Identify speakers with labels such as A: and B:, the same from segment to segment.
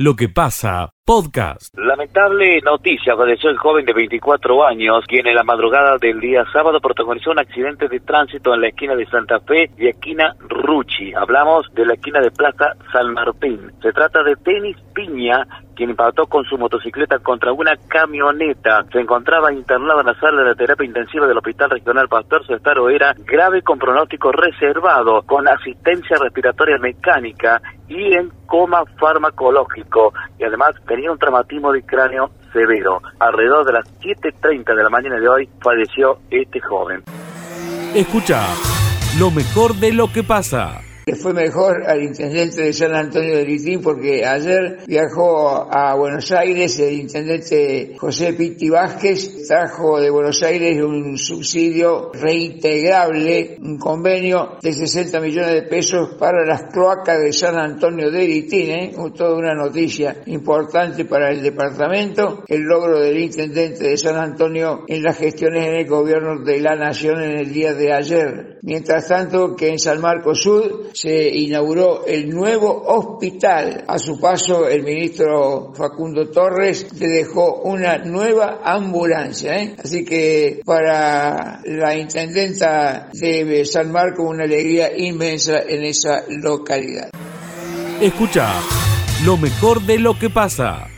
A: lo que pasa, podcast.
B: Lamentable noticia apareció el joven de 24 años, quien en la madrugada del día sábado protagonizó un accidente de tránsito en la esquina de Santa Fe y esquina Ruchi. Hablamos de la esquina de Plaza San Martín. Se trata de Tenis Piña, quien impactó con su motocicleta contra una camioneta. Se encontraba internado en la sala de terapia intensiva del Hospital Regional Pastor Cestaro. Era grave con pronóstico reservado, con asistencia respiratoria mecánica y en coma farmacológico. Y además tenía un traumatismo de cráneo severo. Alrededor de las 7.30 de la mañana de hoy falleció este joven.
A: Escucha lo mejor de lo que pasa
C: le fue mejor al intendente de San Antonio de Litín porque ayer viajó a Buenos Aires el intendente José Pitti Vázquez, trajo de Buenos Aires un subsidio reintegrable, un convenio de 60 millones de pesos para las cloacas de San Antonio de Litín, ¿eh? toda una noticia importante para el departamento, el logro del intendente de San Antonio en las gestiones en el gobierno de la nación en el día de ayer. Mientras tanto que en San Marcos Sur se inauguró el nuevo hospital. A su paso, el ministro Facundo Torres le dejó una nueva ambulancia. ¿eh? Así que para la intendenta de San Marcos, una alegría inmensa en esa localidad.
A: Escucha lo mejor de lo que pasa.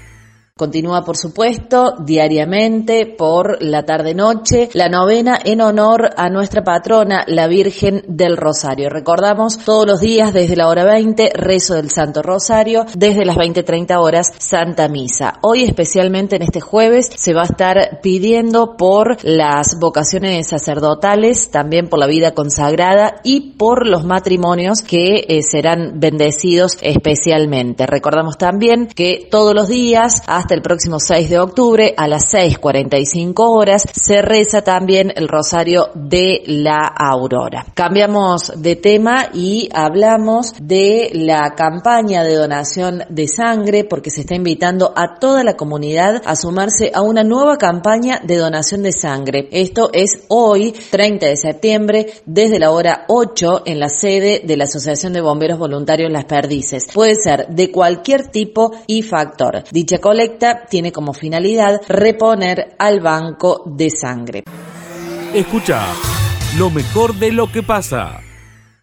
D: Continúa, por supuesto, diariamente por la tarde-noche la novena en honor a nuestra patrona, la Virgen del Rosario. Recordamos todos los días desde la hora 20, rezo del Santo Rosario, desde las 20-30 horas, Santa Misa. Hoy, especialmente en este jueves, se va a estar pidiendo por las vocaciones sacerdotales, también por la vida consagrada y por los matrimonios que eh, serán bendecidos especialmente. Recordamos también que todos los días, hasta el próximo 6 de octubre a las 6.45 horas se reza también el Rosario de la Aurora. Cambiamos de tema y hablamos de la campaña de donación de sangre porque se está invitando a toda la comunidad a sumarse a una nueva campaña de donación de sangre. Esto es hoy, 30 de septiembre, desde la hora 8 en la sede de la Asociación de Bomberos Voluntarios Las Perdices. Puede ser de cualquier tipo y factor. Dicha colecta tiene como finalidad reponer al banco de sangre.
A: Escucha lo mejor de lo que pasa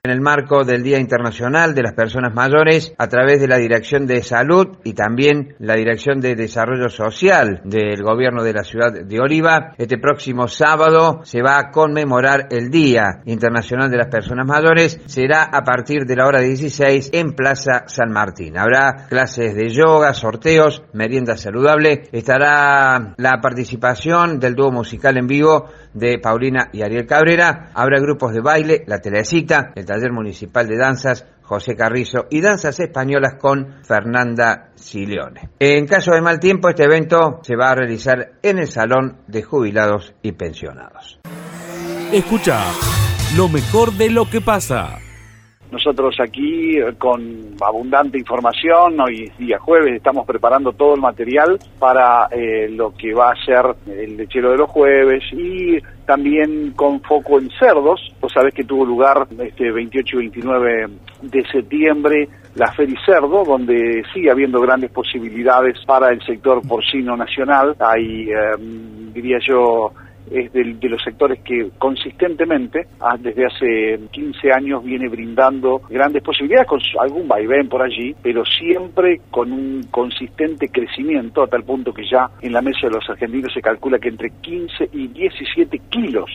E: en el marco del Día Internacional de las Personas Mayores a través de la Dirección de Salud y también la Dirección de Desarrollo Social del Gobierno de la Ciudad de Oliva. Este próximo sábado se va a conmemorar el Día Internacional de las Personas Mayores. Será a partir de la hora 16 en Plaza San Martín. Habrá clases de yoga, sorteos, merienda saludable. Estará la participación del dúo musical en vivo de Paulina y Ariel Cabrera. Habrá grupos de baile, la telecita, el taller municipal de danzas José Carrizo y danzas españolas con Fernanda Sileone. En caso de mal tiempo, este evento se va a realizar en el Salón de Jubilados y Pensionados.
A: Escucha lo mejor de lo que pasa.
F: Nosotros aquí eh, con abundante información, hoy día jueves estamos preparando todo el material para eh, lo que va a ser el lechero de los jueves y también con foco en cerdos. Vos sabés que tuvo lugar este 28 y 29 de septiembre la Feri Cerdo, donde sigue habiendo grandes posibilidades para el sector porcino nacional. Hay, em, diría yo, es de, los sectores que consistentemente, ah, desde hace 15 años, viene brindando grandes posibilidades, con algún vaivén por allí, pero siempre con un consistente crecimiento, a tal punto que ya en la mesa de los argentinos se calcula que entre 15 y 17 kilos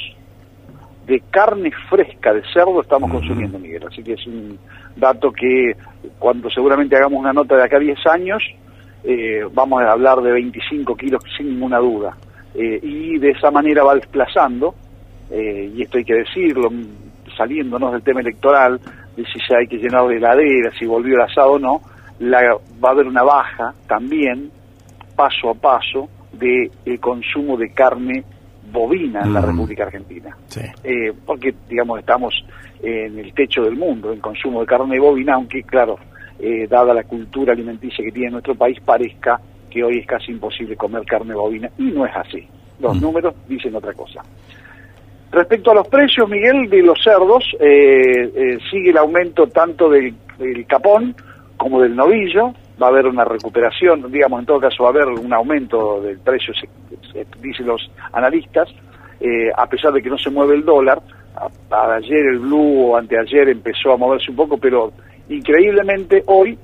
F: de carne fresca de cerdo estamos consumiendo, Miguel. Así que es un dato que cuando seguramente hagamos una nota de acá a 10 años, eh, vamos a hablar de 25 kilos sin ninguna duda. Eh, y de esa manera va desplazando, eh, y esto hay que decirlo, saliéndonos del tema electoral, de si ya hay que llenar de heladera, si volvió el asado o no, la, va a haber una baja también, paso a paso, del el consumo de carne bovina en la mm. República Argentina. Eh, porque, digamos, estamos en el techo del mundo en consumo de carne bovina, aunque, claro, dada la cultura alimenticia que tiene nuestro país, parezca que hoy es casi imposible comer carne bovina, y no es así. Los mm. números dicen otra cosa. Respecto a los precios, Miguel, de los cerdos, eh, eh, sigue el aumento tanto del, capón como del novillo. va a haber una recuperación, digamos, en todo caso va a haber un aumento del precio, dicen los analistas, eh, a pesar de que no se mueve el dólar, ayer el blue o anteayer empezó a moverse un poco, pero increíblemente hoy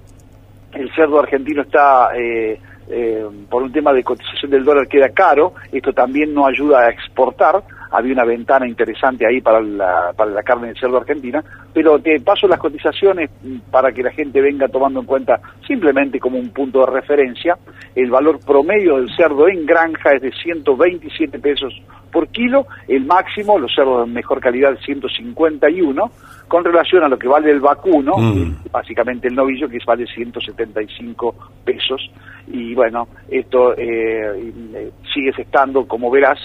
F: el cerdo argentino está, eh, eh, por un tema de cotización del dólar, queda caro, esto también no ayuda a exportar, había una ventana interesante ahí para la, para la carne de cerdo argentina, pero te paso las cotizaciones para que la gente venga tomando en cuenta simplemente como un punto de referencia, el valor promedio del cerdo en granja es de 127 pesos por kilo, el máximo, los cerdos de mejor calidad 151, con relación a lo que vale el vacuno, mm. básicamente el novillo, que vale 175 pesos, y bueno, esto eh, eh, sigue estando, como verás,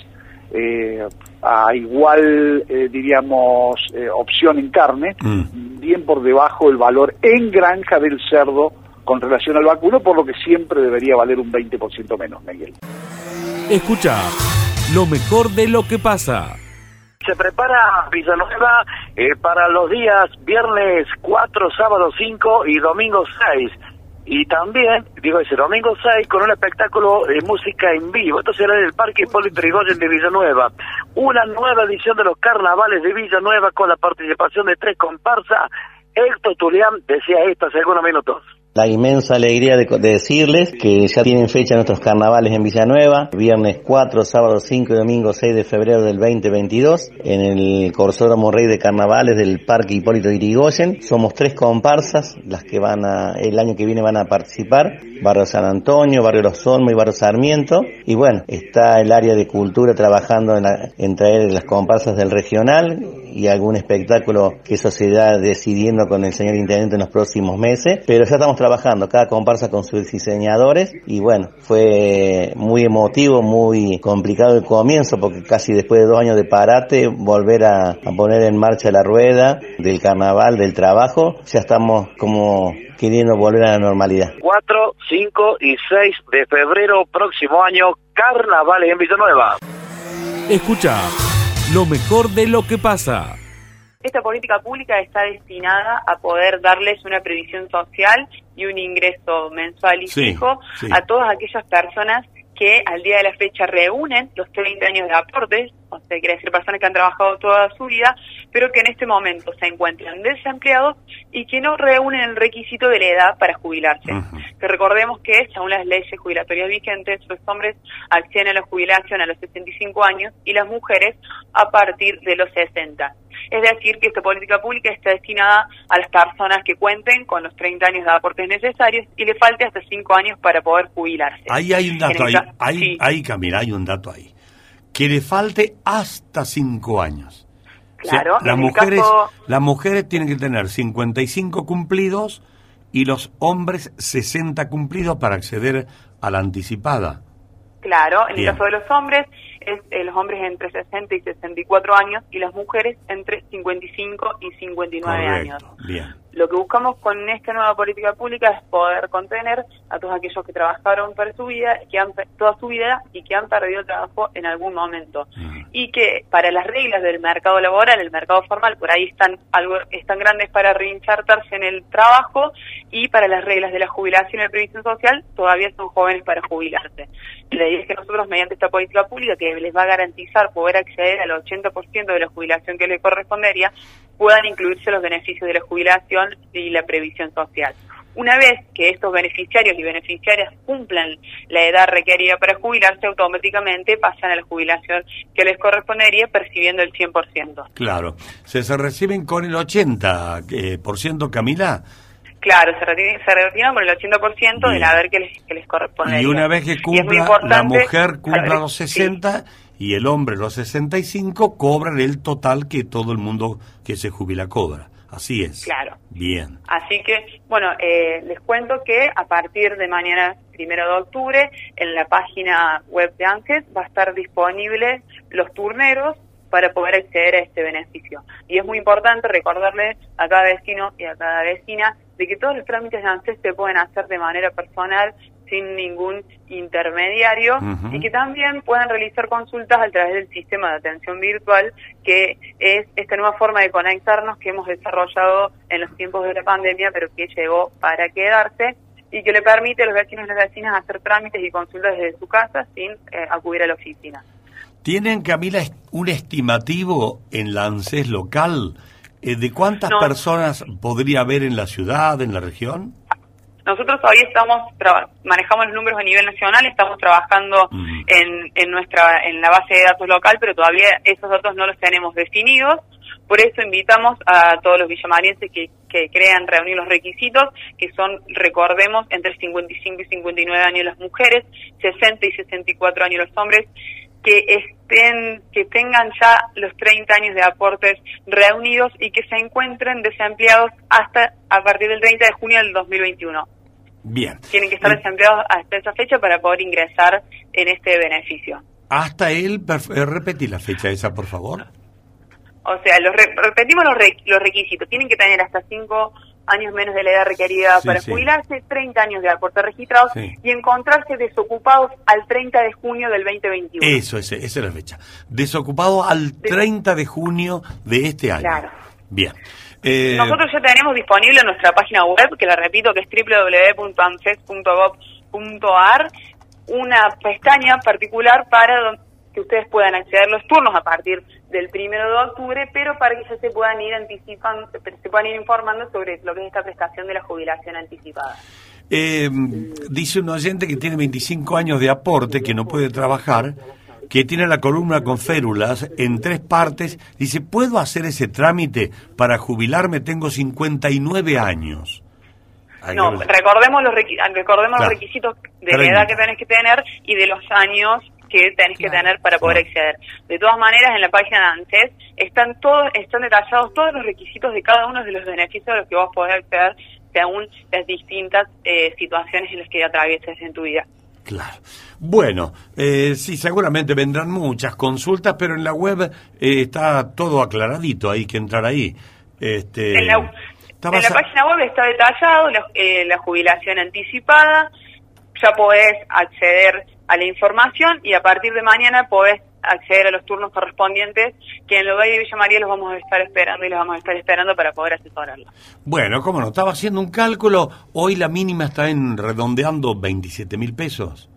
F: eh, a igual, eh, diríamos, eh, opción en carne, mm. bien por debajo el valor en granja del cerdo con relación al vacuno, por lo que siempre debería valer un 20% menos, Miguel.
A: Escucha lo mejor de lo que pasa.
B: Se prepara Villanueva eh, para los días viernes 4, sábado 5 y domingo 6 y también, digo, ese domingo 6 con un espectáculo de música en vivo. Esto será en el Parque Hipólito Yrigoyen de Villanueva. Una nueva edición de los carnavales de Villanueva con la participación de tres comparsas. Héctor Tulián decía esto hace algunos minutos
G: la inmensa alegría de, decirles que ya tienen fecha nuestros carnavales en Villanueva, viernes 4, sábado 5 y domingo 6 de febrero del 2022, en el Corsódromo Rey de Carnavales del Parque Hipólito Irigoyen. Somos tres comparsas, las que van a, el año que viene van a participar, Barrio San Antonio, Barrio Los Olmos y Barrio Sarmiento. Y bueno, está el área de cultura trabajando en, en traer las comparsas del regional y algún espectáculo que eso se irá decidiendo con el señor intendente en los próximos meses, pero ya estamos cada comparsa con sus diseñadores y bueno, fue muy emotivo, muy complicado el comienzo porque casi después de dos años de parate, volver a, poner en marcha la rueda del carnaval, del trabajo, ya estamos como queriendo volver a la normalidad.
B: 4, 5 y 6 de febrero próximo año, carnavales en Villanueva.
A: Escucha lo mejor de lo que pasa
H: esta política pública está destinada a poder darles una previsión social y un ingreso mensual y fijo a todas aquellas personas que al día de la fecha reúnen los 30 años de aportes, o sea, quiere decir personas que han trabajado toda su vida, pero que en este momento se encuentran desempleados y que no reúnen el requisito de la edad para jubilarse. Que recordemos que, según las leyes jubilatorias vigentes, los hombres acceden a la jubilación a los 65 años y las mujeres a partir de los 60. Es decir, que esta política pública está destinada a las personas que cuenten con los 30 años de aportes necesarios y le falte hasta 5 años para poder jubilarse.
I: Ahí hay un dato, ahí, ahí, Camila, hay un dato ahí. Que le falte hasta 5 años.
H: Claro,
I: las, mujeres, las mujeres tienen que tener 55 cumplidos y los hombres 60 cumplidos para acceder a la anticipada.
H: Claro, en el caso de los hombres, es eh, los hombres entre 60 y 64 años y las mujeres entre 55 y 59 años.
I: Bien.
H: Lo que buscamos con esta nueva política pública es poder contener a todos aquellos que trabajaron para su vida, que han toda su vida y que han perdido el trabajo en algún momento. Y que para las reglas del mercado laboral, el mercado formal, por ahí están algo están grandes para reinchartarse en el trabajo y para las reglas de la jubilación y la previsión social todavía son jóvenes para jubilarse. La idea es que nosotros mediante esta política pública que les va a garantizar poder acceder al 80% de la jubilación que les correspondería, puedan incluirse los beneficios de la jubilación y la previsión social. Una vez que estos beneficiarios y beneficiarias cumplan la edad requerida para jubilarse, automáticamente pasan a la jubilación que les correspondería percibiendo el 100%.
I: Claro. ¿Se, se reciben con el 80%, eh, por ciento, Camila?
H: Claro, se retiran, se con el 80% del haber que les, que les correspondería.
I: Y una vez que cumpla, la mujer cumpla los 60 y el hombre los 65 cobran el total que todo el mundo que se jubila cobra. Así es.
H: Claro.
I: Bien.
H: Así que, bueno, eh, les cuento que a partir de mañana, primero de octubre, en la página web de ANSES va a estar disponible los turneros para poder acceder a este beneficio. Y es muy importante recordarle a cada vecino y a cada vecina de que todos los trámites de ANSES se pueden hacer de manera personal sin ningún intermediario y que también puedan realizar consultas a través del sistema de atención virtual, que es esta nueva forma de conectarnos que hemos desarrollado en los tiempos de la pandemia, pero que llegó para quedarse y que le permite a los vecinos y las vecinas hacer trámites y consultas desde su casa sin eh, acudir a la oficina.
I: ¿Tienen, Camila, un estimativo en la ANSES local eh, de cuántas personas podría haber en la ciudad, en la región?
H: Nosotros todavía estamos manejamos los números a nivel nacional, estamos trabajando en, en nuestra en la base de datos local, pero todavía esos datos no los tenemos definidos. Por eso invitamos a todos los villamarienses que, que crean reunir los requisitos, que son, recordemos, entre 55 y 59 años las mujeres, 60 y 64 años los hombres, que estén, que tengan ya los 30 años de aportes reunidos y que se encuentren desempleados hasta a partir del 30 de junio del 2021.
I: Bien.
H: Tienen que estar desempleados hasta esa fecha para poder ingresar en este beneficio.
I: Hasta él, eh, repetí la fecha esa, por favor.
H: O sea, los repetimos los, los requisitos. Tienen que tener hasta 5 años menos de la edad requerida para jubilarse, 30 años de aporte registrados y encontrarse desocupados al 30 de junio del 2021.
I: Eso, esa es la fecha. Desocupados al 30 de junio de este año. Claro. Bien.
H: Eh, Nosotros ya tenemos disponible en nuestra página web, que la repito, que es www.anses.gov.ar, una pestaña particular para que ustedes puedan acceder a los turnos a partir del primero de octubre, pero para que ya se puedan ir anticipando, se puedan ir informando sobre lo que es esta prestación de la jubilación anticipada.
I: Eh, dice un oyente que tiene 25 años de aporte, que no puede trabajar, que tiene la columna con férulas en tres partes, dice, ¿puedo hacer ese trámite para jubilarme? Tengo 59 años.
H: no, recordemos los, recordemos los requisitos de la edad que tenés que tener y de los años que tenés que tener para poder acceder. De todas maneras, en la página de ANSES están todos, están detallados todos los requisitos de cada uno de los beneficios a los que vos podés acceder según las distintas eh, situaciones en las que atravieses en tu vida.
I: Claro. Bueno, eh, sí, seguramente vendrán muchas consultas, pero en la web eh, está todo aclaradito, hay que entrar ahí. Este,
H: en la, página web está detallado la, eh, la jubilación anticipada, ya podés acceder a la información y a partir de mañana podés acceder a los turnos correspondientes que en lugar de Villa María los vamos a estar esperando y los vamos a estar esperando para poder asesorarlos.
I: Bueno, cómo no, estaba haciendo un cálculo, hoy la mínima está en redondeando 27 mil pesos.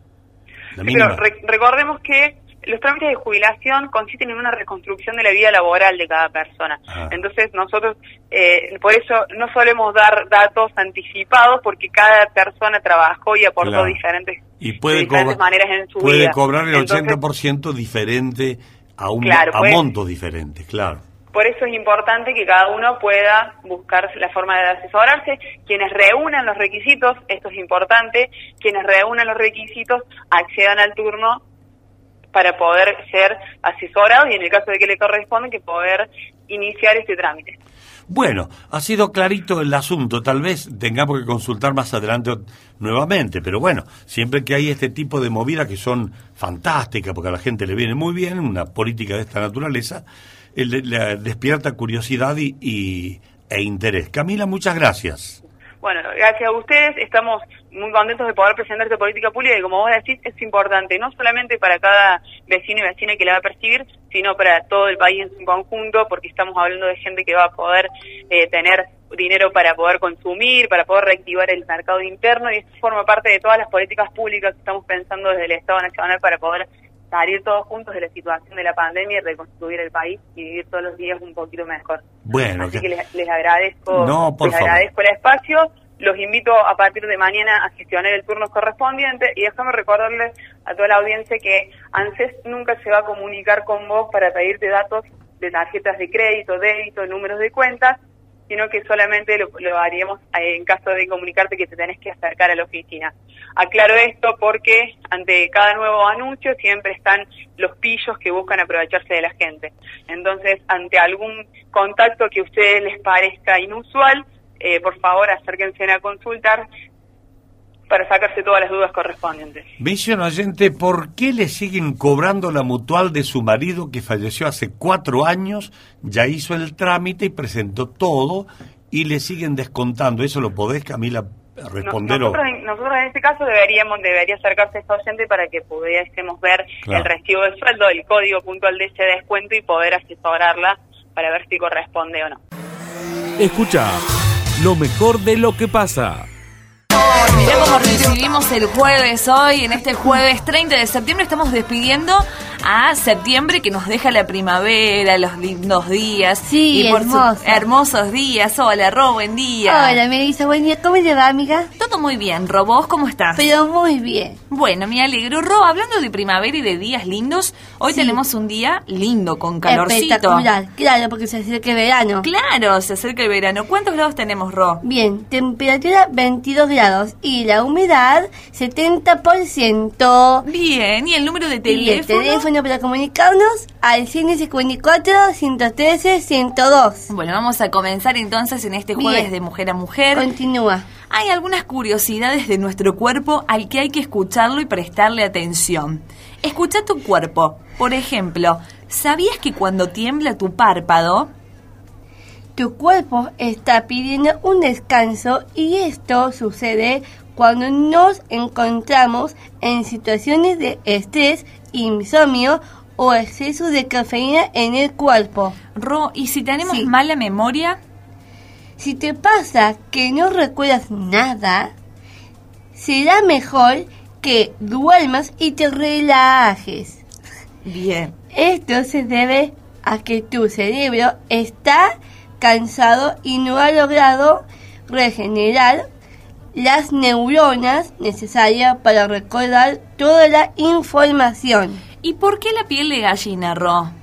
H: pero recordemos que los trámites de jubilación consisten en una reconstrucción de la vida laboral de cada persona. Ah. Entonces nosotros, eh, por eso no solemos dar datos anticipados porque cada persona trabajó y aportó diferentes,
I: y puede
H: diferentes maneras en su
I: vida.
H: Puede
I: cobrar el 80% diferente a, un, a pues, montos diferentes, claro.
H: Por eso es importante que cada uno pueda buscar la forma de asesorarse. Quienes reúnan los requisitos, esto es importante, quienes reúnan los requisitos accedan al turno para poder ser asesorado y en el caso de que le corresponde que poder iniciar este trámite.
I: Bueno, ha sido clarito el asunto, tal vez tengamos que consultar más adelante nuevamente, pero bueno, siempre que hay este tipo de movidas que son fantásticas, porque a la gente le viene muy bien, una política de esta naturaleza, le, despierta curiosidad y, e interés. Camila, muchas gracias.
H: Bueno, gracias a ustedes, estamos muy contentos de poder presentar esta política pública y como vos decís, es importante no solamente para cada vecino y vecina que la va a percibir, sino para todo el país en su conjunto, porque estamos hablando de gente que va a poder eh, tener dinero para poder consumir, para poder reactivar el mercado interno y esto forma parte de todas las políticas públicas que estamos pensando desde el Estado Nacional para poder salir todos juntos de la situación de la pandemia y reconstruir el país y vivir todos los días un poquito mejor.
I: Bueno,
H: así que, les, agradezco, les agradezco el espacio los invito a partir de mañana a gestionar el turno correspondiente y déjame recordarles a toda la audiencia que ANSES nunca se va a comunicar con vos para pedirte datos de tarjetas de crédito, débito, números de cuentas, sino que solamente lo, haríamos eh, en caso de comunicarte que te tenés que acercar a la oficina. Aclaro esto porque ante cada nuevo anuncio siempre están los pillos que buscan aprovecharse de la gente. Entonces, ante algún contacto que a ustedes les parezca inusual, eh, por favor acérquense a consultar para sacarse todas las dudas correspondientes.
I: Un oyente, ¿por qué le siguen cobrando la mutual de su marido que falleció hace cuatro años? Ya hizo el trámite y presentó todo y le siguen descontando. ¿Eso lo podés, Camila, responder?
H: nosotros, en este caso deberíamos debería acercarse a esta oyente para que pudiésemos ver el recibo del sueldo, el código puntual de ese descuento y poder asesorarla para ver si corresponde o no.
A: Escucha lo mejor de lo que pasa.
J: Mirá cómo recibimos el jueves hoy, en este jueves 30 de septiembre estamos despidiendo a septiembre que nos deja la primavera, los lindos días.
K: Sí,
J: y por
K: hermoso.
J: hermosos días. Hola, Ro, buen día.
K: Hola, Melissa, buen día. ¿Cómo le va, amiga?
J: Todo muy bien, Ro, ¿vos cómo estás?
K: Pero muy bien.
J: Bueno, me alegro. Ro, hablando de primavera y de días lindos, hoy
K: Sí.
J: tenemos un día lindo, con calorcito.
K: Espectacular, claro, porque se acerca el verano.
J: Claro, se acerca el verano. ¿Cuántos grados tenemos, Ro?
K: Bien, temperatura 22 grados y la humedad 70%.
J: Bien, ¿y el número de
K: Y el
J: teléfono?
K: teléfono para comunicarnos al 154 113 102.
J: Bueno, vamos a comenzar entonces en este jueves
K: Bien.
J: de mujer a mujer.
K: Continúa.
J: Hay algunas curiosidades de nuestro cuerpo al que hay que escucharlo y prestarle atención. Escucha tu cuerpo. Por ejemplo, ¿sabías que cuando tiembla tu párpado,
K: Tu cuerpo está pidiendo un descanso y esto sucede cuando nos encontramos en situaciones de estrés, insomnio o exceso de cafeína en el cuerpo.
J: Ro, y si tenemos
K: Sí.
J: mala memoria?
K: Si te pasa que no recuerdas nada, será mejor que duermas y te relajes.
J: Bien.
K: Esto se debe a que tu cerebro está cansado y no ha logrado regenerar las neuronas necesarias para recordar toda la información.
J: ¿Y por qué la piel de gallina, Ro?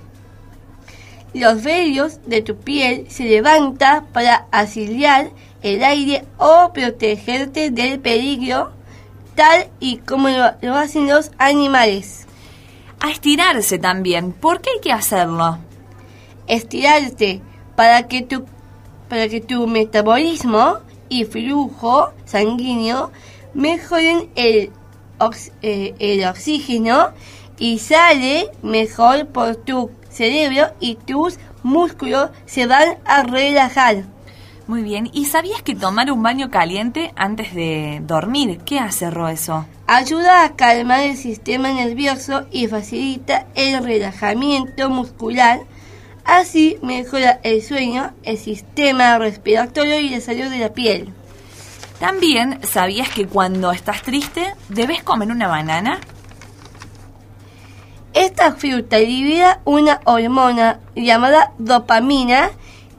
K: Los vellos de tu piel se levantan para asiliar el aire o protegerte del peligro, tal y como lo, lo hacen los animales.
J: A estirarse también. ¿Por qué hay que hacerlo?
K: estirarte para que tu para que tu metabolismo y flujo sanguíneo mejoren el, ox- eh, el oxígeno y sale mejor por tu cerebro y tus músculos se van a relajar.
J: Muy bien. ¿Y sabías que tomar un baño caliente antes de dormir, qué hace, Ro, eso?
K: Ayuda a calmar el sistema nervioso y facilita el relajamiento muscular. Así mejora el sueño, el sistema respiratorio y la salud de la piel.
J: También, ¿sabías que cuando estás triste debes comer una banana?
K: Esta fruta libera una hormona llamada dopamina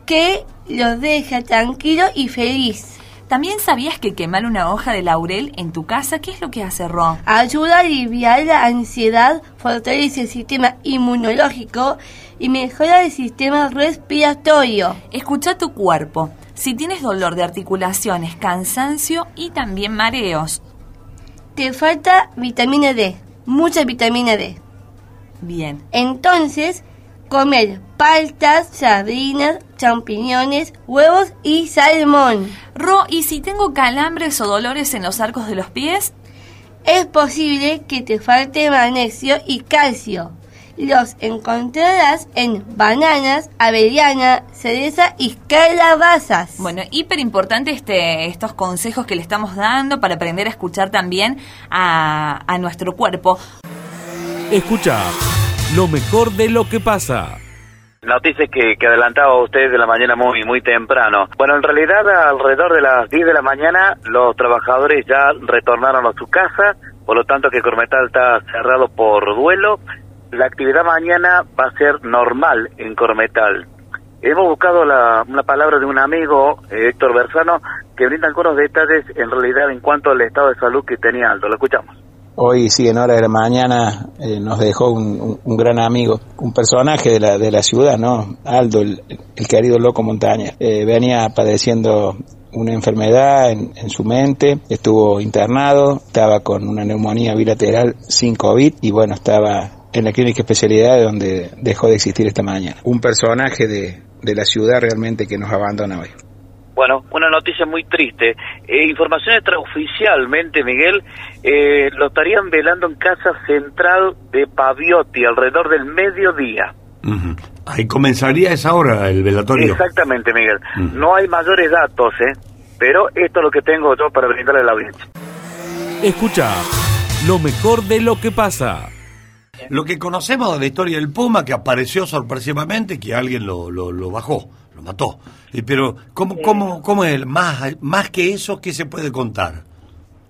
K: que los deja tranquilo y feliz.
J: También sabías que quemar una hoja de laurel en tu casa, ¿qué es lo que hace Ro?
K: Ayuda a aliviar la ansiedad, fortalece el sistema inmunológico y mejora el sistema respiratorio.
J: Escucha tu cuerpo. Si tienes dolor de articulaciones, cansancio y también mareos.
K: Te falta vitamina D, mucha vitamina D.
J: Bien.
K: Entonces, comer paltas, sardinas, champiñones, huevos y salmón.
J: Ro, ¿y si tengo calambres o dolores en los arcos de los pies?
K: Es posible que te falte magnesio y calcio. Los encontrarás en bananas, avellana, cereza y calabazas.
J: Bueno, hiper importante este, estos consejos que le estamos dando para aprender a escuchar también a, a nuestro cuerpo.
A: Escucha lo mejor de lo que pasa.
B: Noticias que, que adelantaba usted de la mañana muy muy temprano. Bueno, en realidad alrededor de las 10 de la mañana los trabajadores ya retornaron a su casa, por lo tanto que Cormetal está cerrado por duelo. La actividad mañana va a ser normal en Cormetal. Hemos buscado la, una palabra de un amigo, eh, Héctor Bersano, que brinda algunos detalles en realidad en cuanto al estado de salud que tenía Aldo. Lo escuchamos.
L: Hoy, sí, en hora de la mañana, eh, nos dejó un, un- gran amigo, un personaje de la, de la ciudad, ¿no? Aldo, el, el querido loco montaña. Eh, venía padeciendo una enfermedad en, en su mente, estuvo internado, estaba con una neumonía bilateral sin COVID y bueno, estaba en la clínica especialidad donde dejó de existir esta mañana. Un personaje de, de la ciudad realmente que nos abandona hoy.
B: Bueno, una noticia muy triste. Eh, información extraoficialmente, Miguel, eh, lo estarían velando en Casa Central de Paviotti alrededor del mediodía.
I: Ahí comenzaría esa hora el velatorio.
B: Exactamente, Miguel. No hay mayores datos, ¿eh? Pero esto es lo que tengo yo para brindarle a la audiencia.
A: Escucha lo mejor de lo que pasa.
I: Lo que conocemos de la historia del Puma, que apareció sorpresivamente, que alguien lo, lo, lo bajó, lo mató. Y, pero, ¿cómo, cómo, cómo es? Más, más que eso, ¿qué se puede contar?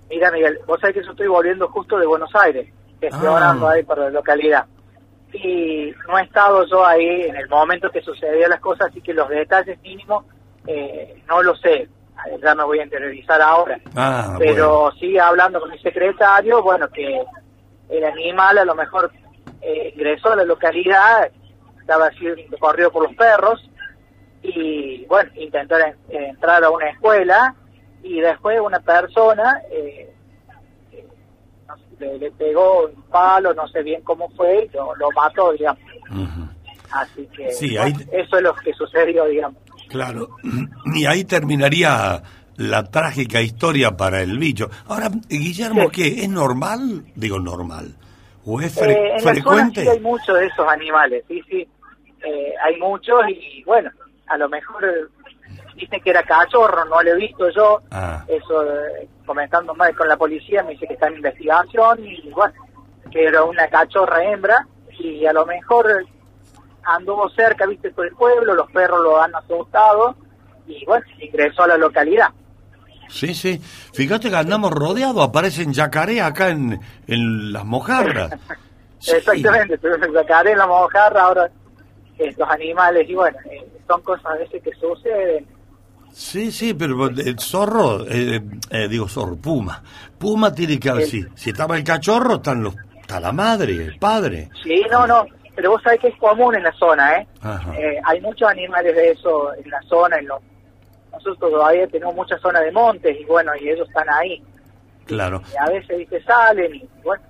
M: Mira, Miguel, vos sabés que yo estoy volviendo justo de Buenos Aires, gestionando
I: Ah.
M: ahí para la localidad. Y no he estado yo ahí en el momento que sucedían las cosas, así que los detalles mínimos eh, no lo sé. Ya me voy a interiorizar ahora.
I: Ah,
M: Pero sí hablando con el secretario, bueno, que el animal a lo mejor eh, ingresó a la localidad, estaba siendo corrido por los perros, y bueno, intentó en- entrar a una escuela, y después una persona eh, no sé, le, le pegó un palo, no sé bien cómo fue, y lo, lo mató, digamos. Así que
I: Sí,
M: bueno, eso es lo que sucedió, digamos.
I: Claro, y ahí terminaría la trágica historia para el bicho. Ahora, Guillermo, ¿qué? ¿Es normal? Digo, normal. ¿O es fre-
M: Eh, en la zona
I: frecuente?
M: sí hay muchos de esos animales, sí, sí. Eh, hay muchos y bueno, a lo mejor dicen que era cachorro, no lo he visto yo.
I: Ah.
M: Eso, eh, comentando más con la policía, me dice que está en investigación y bueno, que era una cachorra hembra y a lo mejor anduvo cerca, viste, por el pueblo, los perros lo han asustado y bueno, ingresó a la localidad.
I: Sí, sí. Fíjate que andamos rodeados, aparecen yacaré acá en, en las mojarras.
M: Exactamente, pero se sacaré la mojarra, ahora los animales, y bueno, eh, son cosas a veces que suceden.
I: Sí, sí, pero el zorro, eh, eh, digo zorro, puma. Puma tiene que haber, sí. Si estaba el cachorro, están los, está la madre, el padre.
M: Sí, no, no, pero vos sabés que es común en la zona, ¿eh? Eh, hay muchos animales de eso en la zona, en los... Nosotros todavía tenemos mucha zona de montes y bueno, y ellos están ahí.
I: Claro.
M: Y a veces, viste, salen y bueno,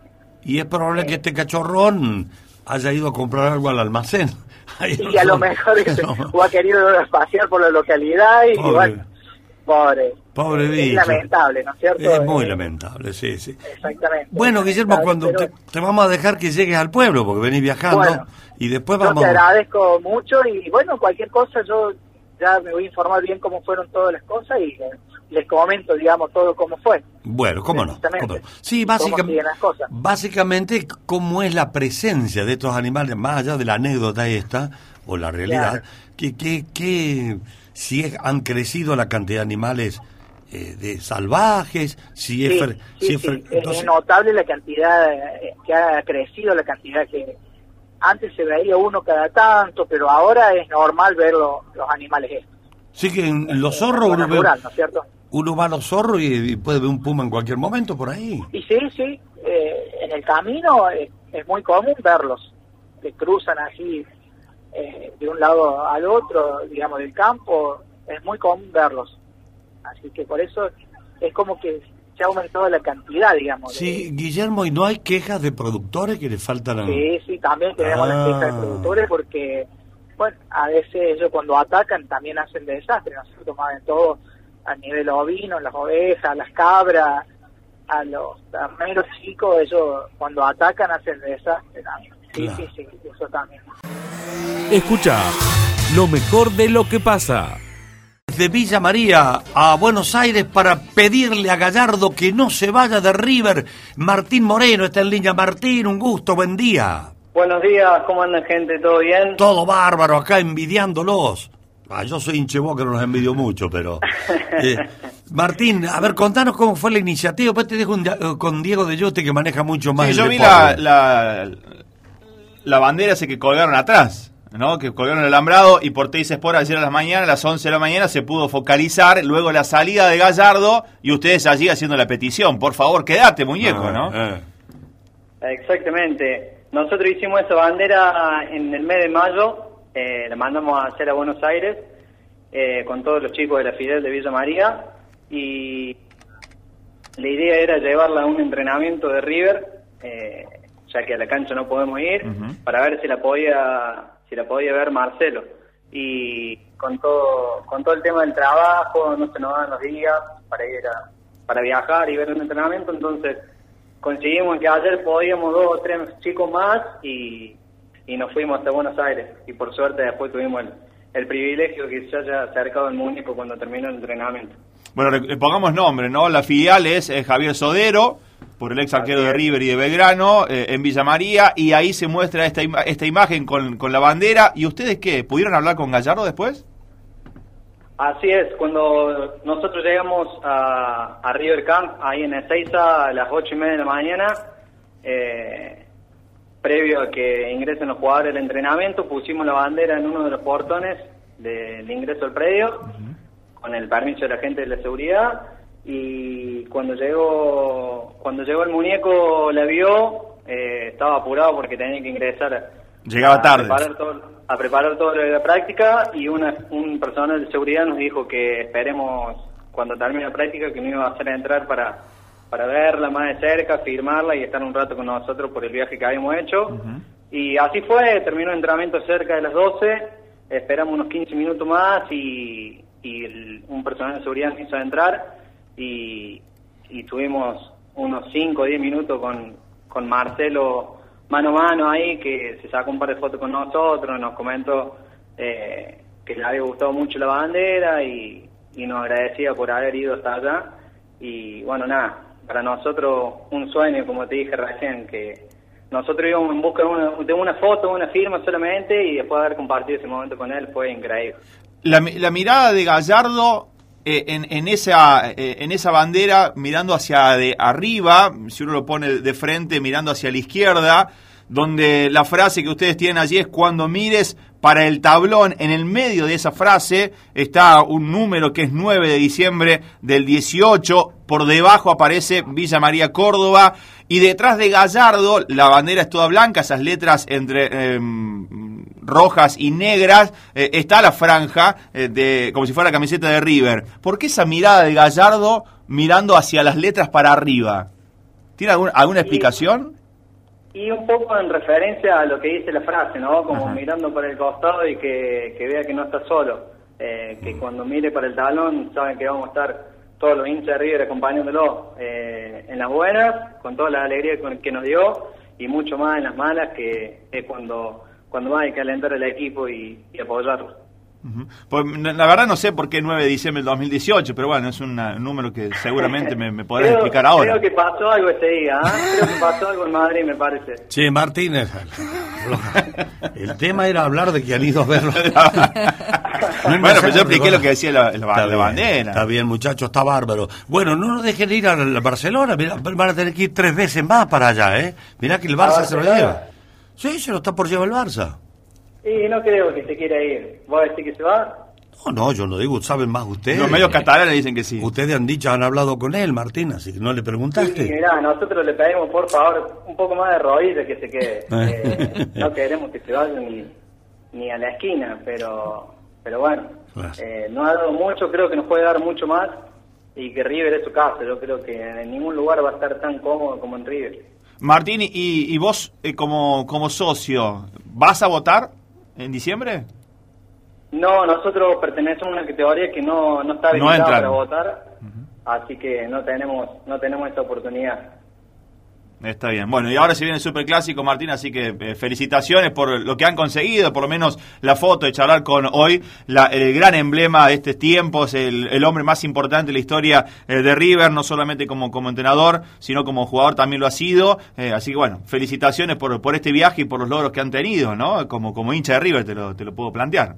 I: Y es probable que este cachorrón haya ido a comprar algo al almacén. Ahí
M: y a lo mejor viste, o ha querido pasear por la localidad y
I: Pobre.
M: bueno, pobre.
I: Pobre
M: Es
I: bicho.
M: lamentable, ¿no es cierto?
I: Es muy
M: Eh,
I: lamentable, sí, sí.
M: Exactamente.
I: Bueno, Guillermo, cuando te, te vamos a dejar que llegues al pueblo, porque venís viajando,
M: Bueno,
I: y después
M: Yo
I: vamos...
M: te agradezco mucho y bueno, cualquier cosa yo ya me voy a informar bien cómo fueron todas las cosas y eh, les comento, digamos, todo cómo fue.
I: Bueno, cómo no. Cómo. Sí,
M: Cómo
I: básicamente,
M: cosas.
I: básicamente, cómo es la presencia de estos animales, más allá de la anécdota esta, o la realidad, que, que, que si es- han crecido la cantidad de animales eh, de salvajes, si es...
M: Sí,
I: fre-
M: sí,
I: si es
M: sí.
I: fre-
M: Es-
I: entonces-
M: Es notable la cantidad eh, que ha crecido, la cantidad que antes se veía uno cada tanto, pero ahora es normal ver lo- los animales estos.
I: sí que en los zorros
M: Zona
I: uno, ve-
M: rural, ¿no es cierto?
I: Uno va a los zorros y, y puede ver un puma en cualquier momento por ahí.
M: Y sí, sí, eh, en el camino eh, es muy común verlos, que cruzan así eh, de un lado al otro, digamos, del campo, es muy común verlos. Así que por eso es como que se ha aumentado la cantidad, digamos. de-
I: Sí, Guillermo, ¿y no hay quejas de productores que le faltan a...
M: Sí, sí, también tenemos las quejas
I: Ah.
M: de productores porque, bueno, a veces ellos cuando atacan también hacen desastre, ¿no es cierto? Más de todo a nivel ovino, las ovejas, las cabras, a los terneros chicos, ellos cuando atacan hacen desastre también. Sí,
A: Claro.
M: sí, sí, eso también.
A: Escucha lo mejor de lo que pasa.
I: de Villa María a Buenos Aires para pedirle a Gallardo que no se vaya de River. Martín Moreno está en línea. Martín, un gusto, buen día.
N: Buenos días, ¿cómo andan gente? ¿Todo bien?
I: Todo bárbaro acá envidiándolos. Ah, yo soy hinche Boca, no los envidio mucho, pero... eh, Martín, a ver, contanos cómo fue la iniciativa. Después te dejo un eh, con Diego de Yote que maneja mucho más
O: Sí,
I: el
O: yo vi la, la, la bandera ese que colgaron atrás, ¿no? Que colgaron el alambrado y por Teis Sport ayer a las mañana, a las 11 de la mañana, se pudo focalizar luego la salida de Gallardo y ustedes allí haciendo la petición. Por favor, quédate, muñeco, ¿no?
I: eh.
N: Exactamente. Nosotros hicimos esa bandera en el mes de mayo, eh, la mandamos a hacer a Buenos Aires eh, con todos los chicos de la Fidel de Villa María y la idea era llevarla a un entrenamiento de River, eh, ya que a la cancha no podemos ir, para ver si la podía si la podía ver Marcelo. Y con todo con todo el tema del trabajo, no se nos dan los días para ir a, para viajar y ver un entrenamiento, entonces conseguimos que ayer podíamos dos o tres chicos más y, y nos fuimos hasta Buenos Aires. Y por suerte después tuvimos el, el privilegio que se haya acercado el muñeco cuando terminó el entrenamiento.
O: Bueno, le- le pongamos nombre, ¿no? La filial es eh, Javier Sodero, por el ex arquero de River y de Belgrano, eh, en Villa María, y ahí se muestra esta, ima- esta imagen con, con la bandera. ¿Y ustedes qué? ¿Pudieron hablar con Gallardo después?
N: Así es, cuando nosotros llegamos a, a River Camp, ahí en Ezeiza, a las ocho y media de la mañana, eh, previo a que ingresen los jugadores al entrenamiento, pusimos la bandera en uno de los portones del ingreso al predio, con el permiso de la gente de la seguridad, y cuando llegó, cuando llegó el muñeco la vio, eh, estaba apurado porque tenía que ingresar
O: Llegaba
N: a
O: tarde.
N: preparar todo, a preparar todo lo de la práctica y una, un personal de seguridad nos dijo que esperemos cuando termine la práctica que me iba a hacer entrar para, para verla más de cerca, firmarla y estar un rato con nosotros por el viaje que habíamos hecho. Y así fue, terminó el entrenamiento cerca de las 12, esperamos unos 15 minutos más y, y el- un personal de seguridad nos hizo entrar y, y tuvimos unos 5 o 10 minutos con, con Marcelo mano a mano ahí, que se sacó un par de fotos con nosotros, nos comentó eh, que le había gustado mucho la bandera y, y nos agradecía por haber ido hasta allá. Y bueno, nada, para nosotros un sueño, como te dije recién, que nosotros íbamos en busca de una, de una foto, una firma solamente y después de haber compartido ese momento con él fue increíble.
O: La, la mirada de Gallardo eh, en, en esa, eh, en esa bandera, mirando hacia de arriba, si uno lo pone de frente, mirando hacia la izquierda, donde la frase que ustedes tienen allí es cuando mires para el tablón, en el medio de esa frase está un número que es 9 de diciembre del 18, por debajo aparece Villa María Córdoba, y detrás de Gallardo la bandera es toda blanca, esas letras entre em, rojas y negras, eh, está la franja eh, de como si fuera la camiseta de River. ¿Por qué esa mirada de Gallardo mirando hacia las letras para arriba? ¿Tiene algún- alguna explicación?
N: Y un poco en referencia a lo que dice la frase, ¿no? Como mirando para el costado y que, que vea que no está solo. Eh, que cuando mire para el talón saben que vamos a estar todos los hinchas de River acompañándolo eh, en las buenas, con toda la alegría que nos dio y mucho más en las malas, que es cuando, cuando más hay que alentar al equipo y, y apoyarlo.
O: Pues, la verdad no sé por qué 9 de diciembre del 2018, pero bueno, es una- un número que seguramente me, me podrás
N: Creo-
O: explicar ahora.
N: Creo que pasó algo ese día, ¿ah? Creo que pasó algo en Madrid, me parece.
I: Sí, Martínez. El tema era hablar de que han ido a verlo.
O: Bueno, pero yo expliqué lo que decía la, la-
I: Está
O: la
I: bien,
O: bandera.
I: Está bien, muchachos, está bárbaro. Bueno, no nos dejen ir a Barcelona. Mirá, van a tener que ir tres veces más para allá, ¿eh? Mirá que el Barça
N: ¿A
I: se lo lleva. Sí, se lo está por llevar el Barça.
N: Y no creo que se quiera ir. ¿Vos decís que se va?
I: No, no, yo no digo, saben más ustedes.
O: Los medios catalanes dicen que sí.
I: Ustedes han dicho, han hablado con él, Martín, así que no le preguntaste.
N: mirá, nosotros le pedimos por favor un poco más de rodillas que se quede. Eh, no queremos que se vaya ni, ni a la esquina, pero pero bueno, eh, no ha dado mucho, creo que nos puede dar mucho más y que River es su casa. Yo creo que en ningún lugar va a estar tan cómodo como en River.
O: Martín, y, y vos eh, como, como socio, ¿vas a votar en diciembre?
N: No, nosotros pertenecemos a una categoría que no, no está
O: No
N: habilitada
O: entran.
N: para votar, así que no tenemos no tenemos esta oportunidad.
O: Está bien. Bueno, y ahora se viene el Superclásico, Martín, así que eh, felicitaciones por lo que han conseguido, por lo menos la foto de charlar con hoy, la- el gran emblema de estos tiempos, el, el hombre más importante de la historia eh, de River, no solamente como, como entrenador, sino como jugador también lo ha sido. Eh, así que bueno, felicitaciones por, por este viaje y por los logros que han tenido, ¿no? Como, como hincha de River te lo, te lo puedo plantear.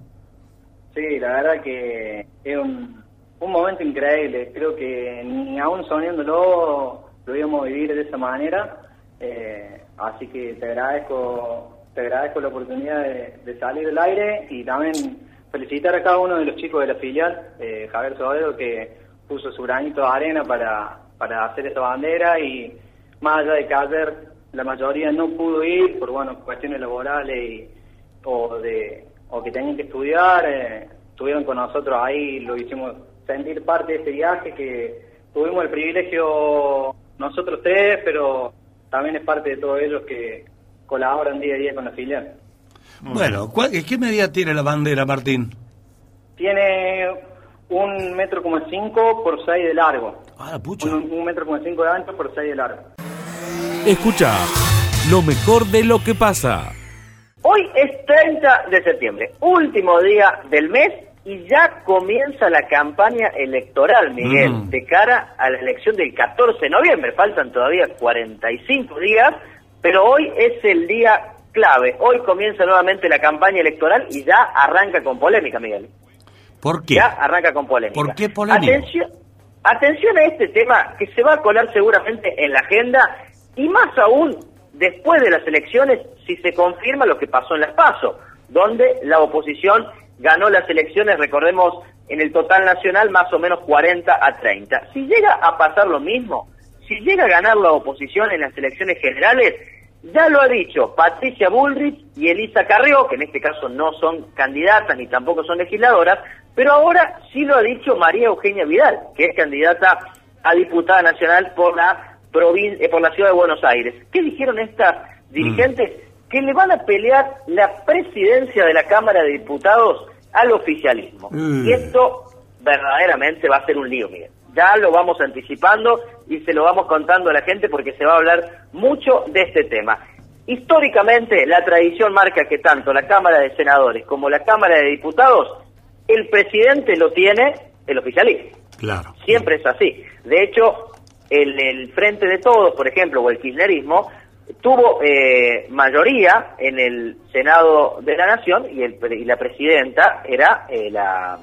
N: Sí, la verdad que es un, un momento increíble. Creo que ni aún soñándolo lo vivir de esa manera. Eh, así que te agradezco, te agradezco la oportunidad de, salir del aire y también felicitar a cada uno de los chicos de la filial, eh, Javier Sobedo, que puso su granito de arena para, para hacer esa bandera y más allá de que ayer la mayoría no pudo ir por bueno cuestiones laborales y, o de o que tenían que estudiar, eh, estuvieron con nosotros ahí, lo hicimos sentir parte de ese viaje que tuvimos el privilegio nosotros tres, pero también es parte de todos ellos que colaboran día a día con la filial.
I: Bueno, ¿cuál- ¿qué medida tiene la bandera, Martín?
N: Tiene un metro como cinco por seis de largo.
I: Ah, pucha.
N: Un, un metro como cinco de ancho por seis de largo.
A: Escucha lo mejor de lo que pasa.
P: Hoy es 30 de septiembre, último día del mes y ya comienza la campaña electoral, Miguel,
A: Mm.
P: de cara a la elección del 14 de noviembre. Faltan todavía 45 días, pero hoy es el día clave. Hoy comienza nuevamente la campaña electoral y ya arranca con polémica, Miguel.
I: ¿Por qué?
P: Ya arranca con polémica.
I: ¿Por qué polémica?
P: Atención, atención a este tema que se va a colar seguramente en la agenda y más aún después de las elecciones si se confirma lo que pasó en las PASO, donde la oposición ganó las elecciones, recordemos, en el total nacional más o menos 40 a 30. Si llega a pasar lo mismo, si llega a ganar la oposición en las elecciones generales, ya lo ha dicho Patricia Bullrich y Elisa Carrió, que en este caso no son candidatas ni tampoco son legisladoras, pero ahora sí lo ha dicho María Eugenia Vidal, que es candidata a diputada nacional por la eh, por la ciudad de Buenos Aires. ¿Qué dijeron estas dirigentes? Que le van a pelear la presidencia de la Cámara de Diputados al oficialismo.
I: Mm.
P: Y esto verdaderamente va a ser un lío, Miguel. Ya lo vamos anticipando y se lo vamos contando a la gente porque se va a hablar mucho de este tema. Históricamente, la tradición marca que tanto la Cámara de Senadores como la Cámara de Diputados, el presidente lo tiene el oficialismo.
I: Claro.
P: Siempre es así. De hecho, el, el Frente de Todos, por ejemplo, o el kirchnerismo, tuvo eh, mayoría en el Senado de la Nación y, el, y la presidenta era eh, la,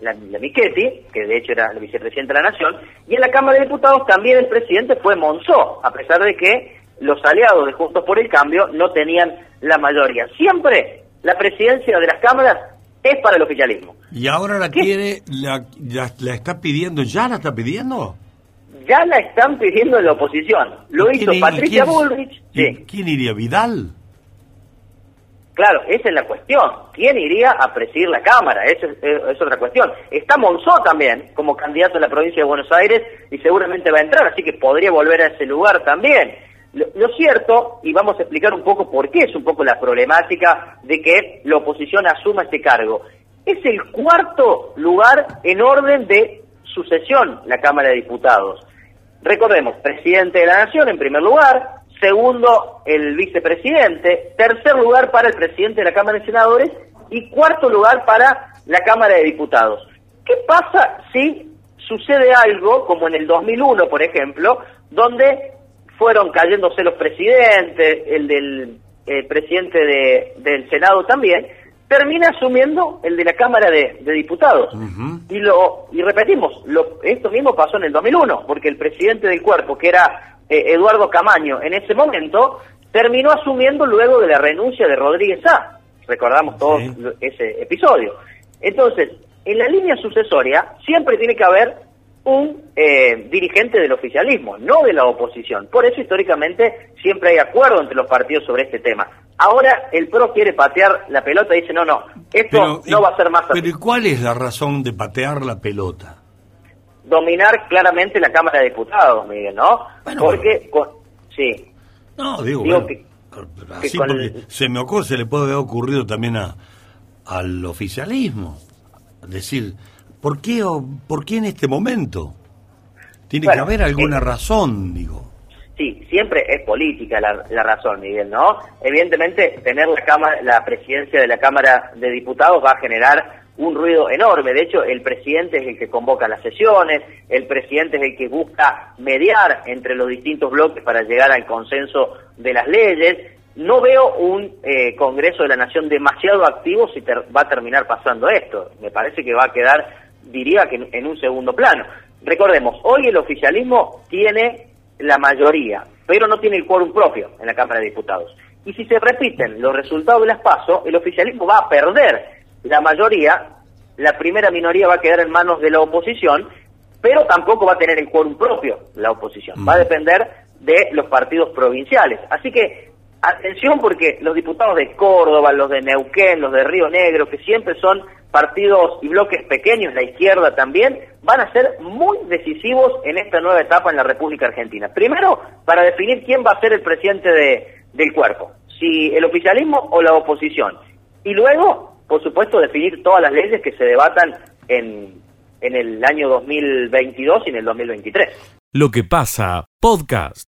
P: la, la Michetti, que de hecho era la vicepresidenta de la Nación, y en la Cámara de Diputados también el presidente fue Monzó, a pesar de que los aliados de Juntos por el Cambio no tenían la mayoría. Siempre la presidencia de las cámaras es para el oficialismo.
I: Y ahora la quiere, la, la, la está pidiendo, ¿ya la está pidiendo?
P: Ya la están pidiendo en la oposición. Lo
I: ¿Y
P: hizo
I: quién-
P: Patricia
I: quién-
P: Bullrich.
I: ¿Y ¿Quién iría? ¿Vidal?
P: Claro, esa es la cuestión. ¿Quién iría a presidir la Cámara? Esa es, eh, es otra cuestión. Está Monzó también como candidato a la provincia de Buenos Aires y seguramente va a entrar, así que podría volver a ese lugar también. Lo, lo cierto, y vamos a explicar un poco por qué es un poco la problemática de que la oposición asuma este cargo. Es el cuarto lugar en orden de sucesión la Cámara de Diputados. Recordemos, presidente de la Nación en primer lugar, segundo el vicepresidente, tercer lugar para el presidente de la Cámara de Senadores y cuarto lugar para la Cámara de Diputados. ¿Qué pasa si sucede algo como en el 2001, por ejemplo, donde fueron cayéndose los presidentes, el del eh, presidente de- del Senado también, termina asumiendo el de la Cámara de, de Diputados? Y lo y repetimos, lo, esto mismo pasó en el 2001, porque el presidente del cuerpo, que era eh, Eduardo Camaño, en ese momento terminó asumiendo luego de la renuncia de Rodríguez A. Recordamos todos ese episodio. Entonces, en la línea sucesoria siempre tiene que haber un eh, dirigente del oficialismo, no de la oposición. Por eso históricamente siempre hay acuerdo entre los partidos sobre este tema. Ahora el PRO quiere patear la pelota y dice, no, no, esto
I: Pero,
P: no va a ser más así.
I: Pero ¿y cuál es la razón de patear la pelota?
P: dominar claramente la Cámara de Diputados, Miguel, ¿no? porque, con- sí,
I: No, digo,
P: Digo
I: bueno,
P: que-
I: así
P: con
I: porque
P: el-
I: se me ocurre, se le puede haber ocurrido también a, al oficialismo. Decir, ¿por qué, o, ¿por qué en este momento? Tiene
P: Bueno,
I: que haber alguna
P: eh,
I: razón, digo.
P: sí, siempre es política la, la razón, Miguel, ¿no? Evidentemente, tener la, cámara, la presidencia de la Cámara de Diputados va a generar un ruido enorme. De hecho, el presidente es el que convoca las sesiones, el presidente es el que busca mediar entre los distintos bloques para llegar al consenso de las leyes. No veo un eh, Congreso de la Nación demasiado activo si ter- va a terminar pasando esto. Me parece que va a quedar, diría que en, un segundo plano. Recordemos, hoy el oficialismo tiene la mayoría, pero no tiene el quórum propio en la Cámara de Diputados. Y si se repiten los resultados de las PASO, el oficialismo va a perder la mayoría, la primera minoría va a quedar en manos de la oposición, pero tampoco va a tener el quórum propio la oposición. Va a depender de los partidos provinciales. Así que atención porque los diputados de Córdoba, los de Neuquén, los de Río Negro, que siempre son partidos y bloques pequeños, la izquierda también, van a ser muy decisivos en esta nueva etapa en la República Argentina. Primero, para definir quién va a ser el presidente de- del cuerpo, si el oficialismo o la oposición. Y luego, por supuesto, definir todas las leyes que se debatan en, en el año 2022 y en el 2023.
A: Lo que pasa, podcast.